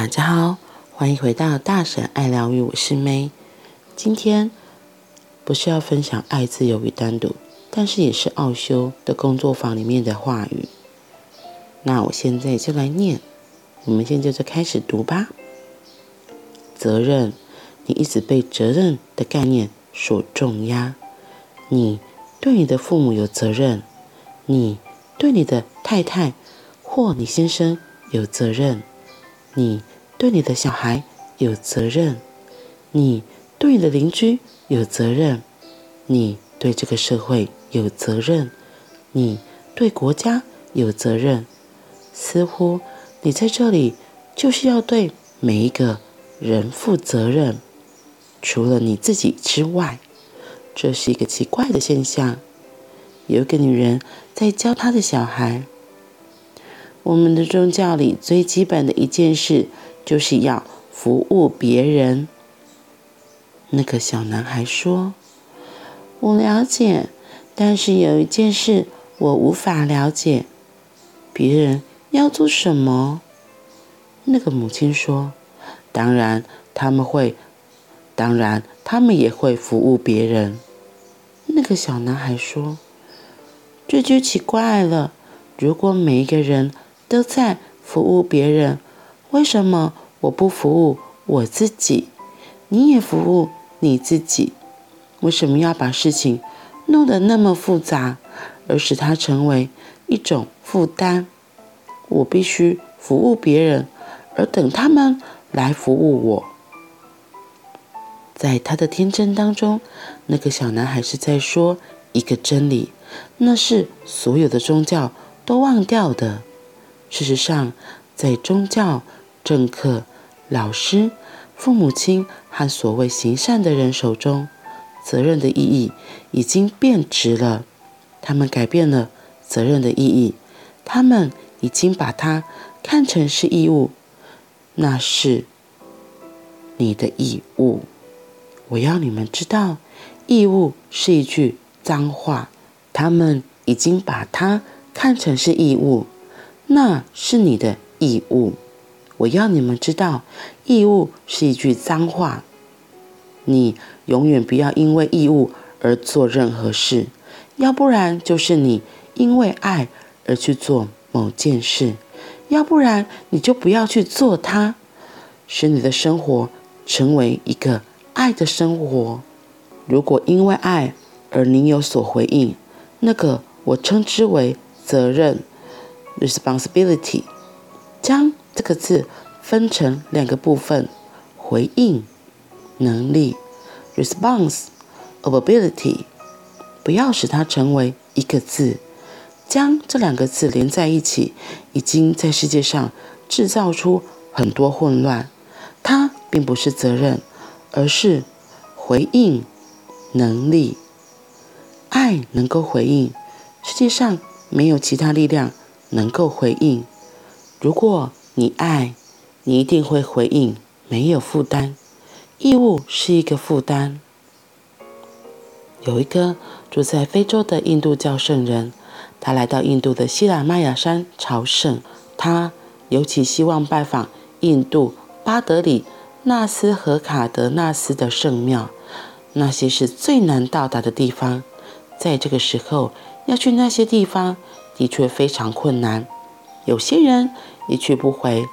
大家好，欢迎回到大婶爱疗愈，我是 May。今天不是要分享爱、自由与单独，但是也是奥修的工作坊里面的话语。那我现在就来念，我们现在就开始读吧。责任，你一直被责任的概念所重压。你对你的父母有责任，你对你的太太或你先生有责任。你对你的小孩有责任，你对你的邻居有责任，你对这个社会有责任，你对国家有责任。似乎你在这里就是要对每一个人负责任，除了你自己之外。这是一个奇怪的现象。有一个女人在教她的小孩。我们的宗教里最基本的一件事，就是要服务别人。那个小男孩说：“我了解，但是有一件事我无法了解，别人要做什么？”那个母亲说：“当然他们会，当然他们也会服务别人。”那个小男孩说：“这就奇怪了，如果每一个人……”都在服务别人，为什么我不服务我自己？你也服务你自己，为什么要把事情弄得那么复杂，而使它成为一种负担？我必须服务别人，而等他们来服务我。在他的天真当中，那个小男孩是在说一个真理，那是所有的宗教都忘掉的。事实上，在宗教、政客、老师、父母亲和所谓行善的人手中，责任的意义已经变质了。他们改变了责任的意义，他们已经把它看成是义务。那是你的义务。我要你们知道，义务是一句脏话。他们已经把它看成是义务。那是你的义务，我要你们知道，义务是一句脏话。你永远不要因为义务而做任何事，要不然就是你因为爱而去做某件事，要不然你就不要去做它，使你的生活成为一个爱的生活。如果因为爱而你有所回应，那个我称之为责任。responsibility，将这个字分成两个部分：回应能力，response of ability。不要使它成为一个字，将这两个字连在一起，已经在世界上制造出很多混乱。它并不是责任，而是回应能力。爱能够回应，世界上没有其他力量。能够回应，如果你爱，你一定会回应，没有负担。义务是一个负担。有一个住在非洲的印度教圣人，他来到印度的西拉玛雅山朝圣。他尤其希望拜访印度巴德里纳斯和卡德纳斯的圣庙，那些是最难到达的地方。在这个时候，要去那些地方。的确非常困难，有些人一去不回，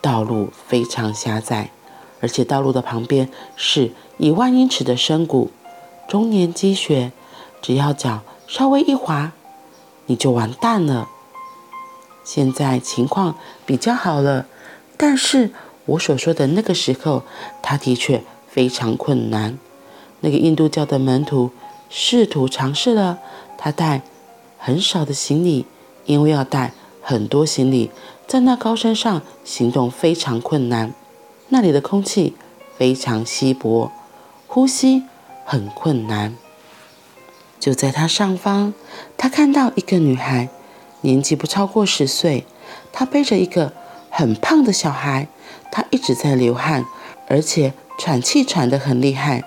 道路非常狭窄，而且道路的旁边是一万英尺的深谷，终年积雪，只要脚稍微一滑，你就完蛋了。现在情况比较好了，但是我所说的那个时候，他的确非常困难。那个印度教的门徒试图尝试了，他带。很少的行李，因为要带很多行李，在那高山上行动非常困难。那里的空气非常稀薄，呼吸很困难。就在他上方，他看到一个女孩，年纪不超过十岁，她背着一个很胖的小孩，她一直在流汗，而且喘气喘得很厉害。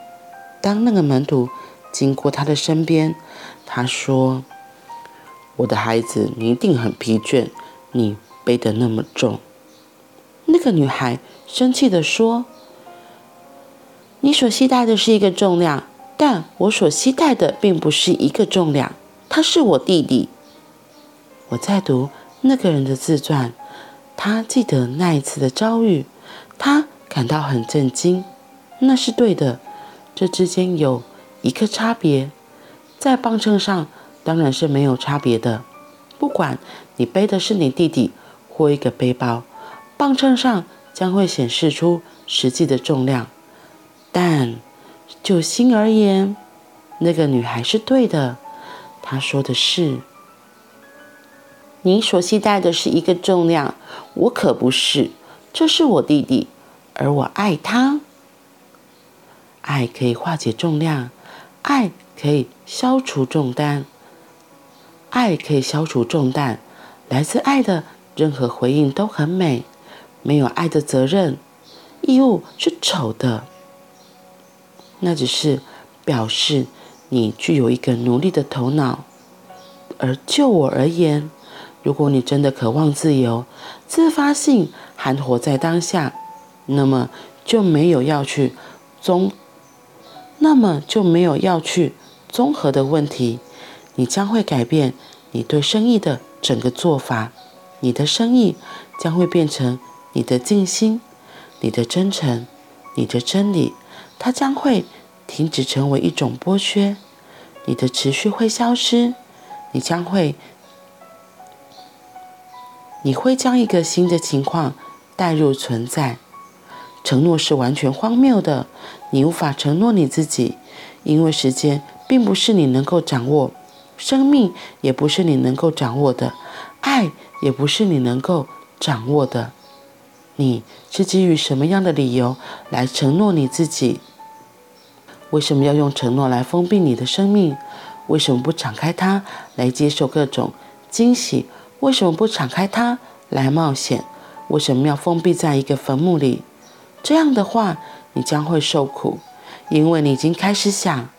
当那个门徒经过她的身边，他说。我的孩子，你一定很疲倦，你背得那么重。那个女孩生气地说：“你所携带的是一个重量，但我所携带的并不是一个重量。他是我弟弟。”我在读那个人的自传，他记得那一次的遭遇，他感到很震惊。那是对的，这之间有一个差别，在磅秤上当然是没有差别的。不管你背的是你弟弟或一个背包，磅秤上将会显示出实际的重量。但就心而言，那个女孩是对的。她说的是。你所携带的是一个重量，我可不是。这是我弟弟，而我爱他。爱可以化解重量，爱可以消除重担，爱可以消除重担。来自爱的任何回应都很美。没有爱的责任、义务是丑的，那只是表示你具有一个奴隶的头脑。而就我而言，如果你真的渴望自由、自发性还活在当下，那么就没有要去综，那么就没有要去综合的问题。你将会改变你对生意的整个做法，你的生意将会变成你的静心、你的真诚、你的真理，它将会停止成为一种剥削，你的持续会消失，你将会。你会将一个新的情况带入存在。承诺是完全荒谬的，你无法承诺你自己，因为时间并不是你能够掌握，生命也不是你能够掌握的，爱也不是你能够掌握的。你是基于什么样的理由来承诺你自己？为什么要用承诺来封闭你的生命？为什么不敞开它来接受各种惊喜？为什么不敞开它来冒险？为什么要封闭在一个坟墓里？这样的话，你将会受苦，因为你已经开始想：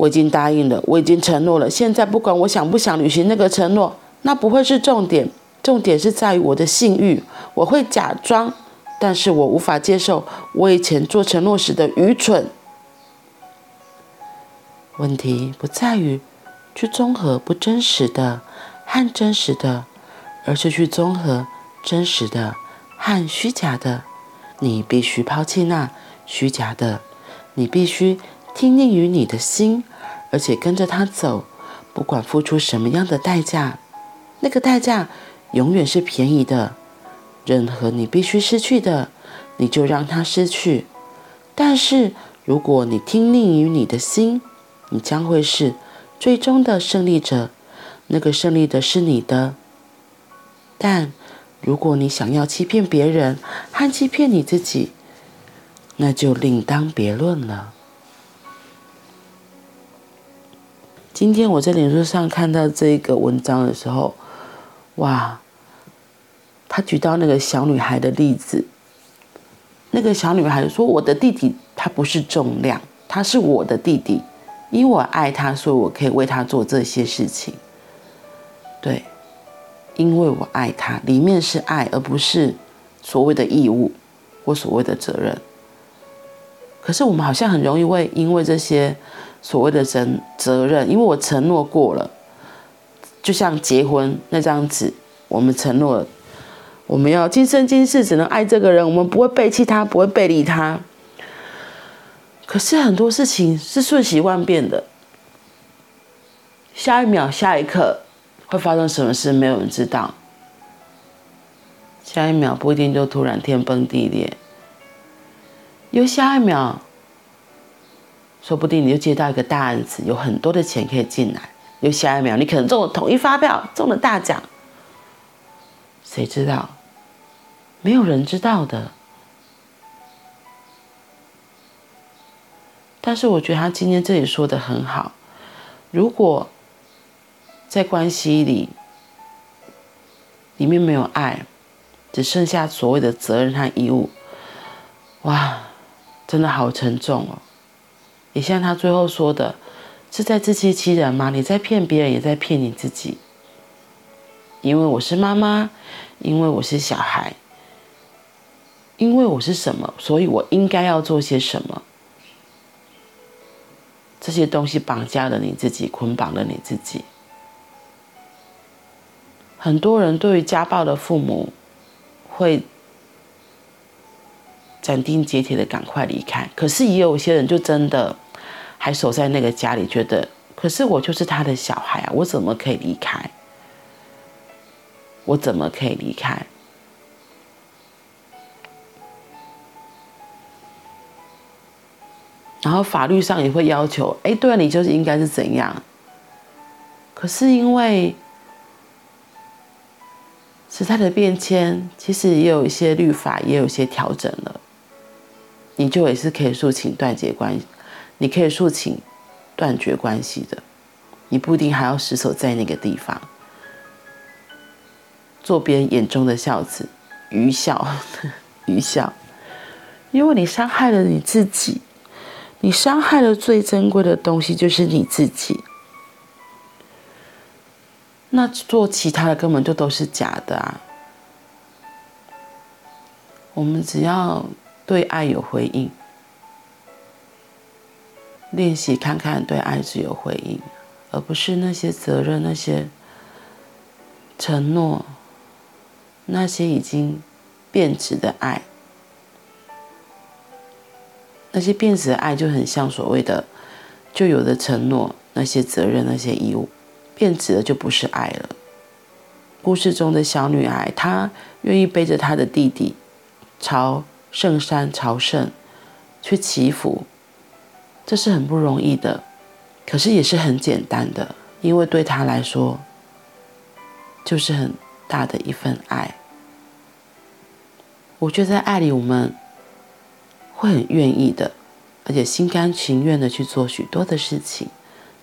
我已经答应了，我已经承诺了。现在不管我想不想履行那个承诺，那不会是重点。重点是在于我的信誉。我会假装，但是我无法接受我以前做承诺时的愚蠢。问题不在于去综合不真实的。和真实的，而是去综合真实的和虚假的。你必须抛弃那虚假的，你必须听命于你的心，而且跟着他走，不管付出什么样的代价，那个代价永远是便宜的。任何你必须失去的，你就让它失去。但是如果你听命于你的心，你将会是最终的胜利者。那个胜利的是你的，但如果你想要欺骗别人和欺骗你自己，那就另当别论了。今天我在脸书上看到这个文章的时候，哇，他举到那个小女孩的例子，那个小女孩说：“我的弟弟他不是重量，他是我的弟弟，因为我爱他，所以我可以为他做这些事情。”对，因为我爱他，里面是爱，而不是所谓的义务或所谓的责任。可是我们好像很容易会因为这些所谓的责责任，因为我承诺过了，就像结婚那张纸，我们承诺我们要今生今世只能爱这个人，我们不会背弃他，不会背离他。可是很多事情是瞬息万变的，下一秒，下一刻。会发生什么事，没有人知道。下一秒不一定就突然天崩地裂，又下一秒，说不定你就接到一个大案子，有很多的钱可以进来。又下一秒，你可能中了统一发票，中了大奖。谁知道？没有人知道的。但是我觉得他今天这里说的很好，如果。在关系里，里面没有爱，只剩下所谓的责任和义务，哇，真的好沉重哦！也像他最后说的，是在自欺欺人吗？你在骗别人，也在骗你自己。因为我是妈妈，因为我是小孩，因为我是什么，所以我应该要做些什么。这些东西绑架了你自己，捆绑了你自己。很多人对于家暴的父母，会斩钉截铁的赶快离开。可是也有些人就真的还守在那个家里，觉得，可是我就是他的小孩啊，我怎么可以离开？我怎么可以离开？然后法律上也会要求，哎，对啊，你就是应该是怎样？可是因为。时代的变迁，其实也有一些律法，也有一些调整了。你就也是可以诉请断绝关系，你可以诉请断绝关系的，你不一定还要死守在那个地方，做别人眼中的孝子，愚孝，愚孝，因为你伤害了你自己，你伤害了最珍贵的东西，就是你自己。那做其他的根本就都是假的啊！我们只要对爱有回应，练习看看对爱只有回应，而不是那些责任、那些承诺、那些已经变质的爱。那些变质的爱就很像所谓的旧有的承诺、那些责任、那些义务。变质的就不是爱了。故事中的小女孩，她愿意背着她的弟弟，朝圣山朝圣去祈福，这是很不容易的，可是也是很简单的，因为对他来说，就是很大的一份爱。我觉得在爱里，我们会很愿意的，而且心甘情愿的去做许多的事情，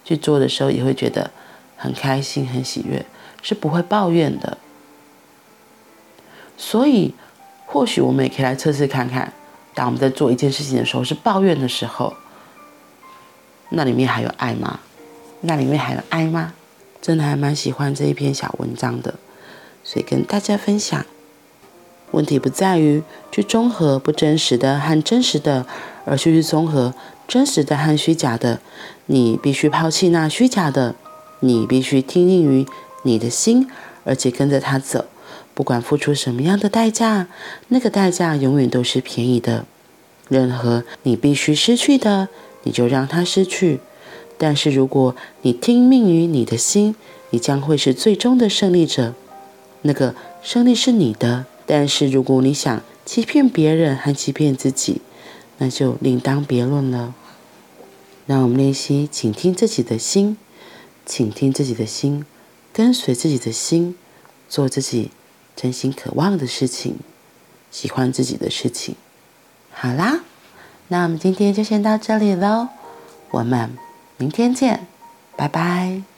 去做的时候也会觉得。很开心，很喜悦，是不会抱怨的。所以，或许我们也可以来测试看看，当我们在做一件事情的时候是抱怨的时候，那里面还有爱吗？那里面还有爱吗？真的还蛮喜欢这一篇小文章的，所以跟大家分享。问题不在于去综合不真实的和真实的，而是去综合真实的和虚假的。你必须抛弃那虚假的。你必须听命于你的心，而且跟着他走，不管付出什么样的代价，那个代价永远都是便宜的。任何你必须失去的，你就让它失去。但是如果你听命于你的心，你将会是最终的胜利者。那个胜利是你的。但是如果你想欺骗别人和欺骗自己，那就另当别论了。让我们练习倾听自己的心。倾听自己的心，跟随自己的心，做自己真心渴望的事情，喜欢自己的事情。好啦，那我们今天就先到这里喽，我们明天见，拜拜。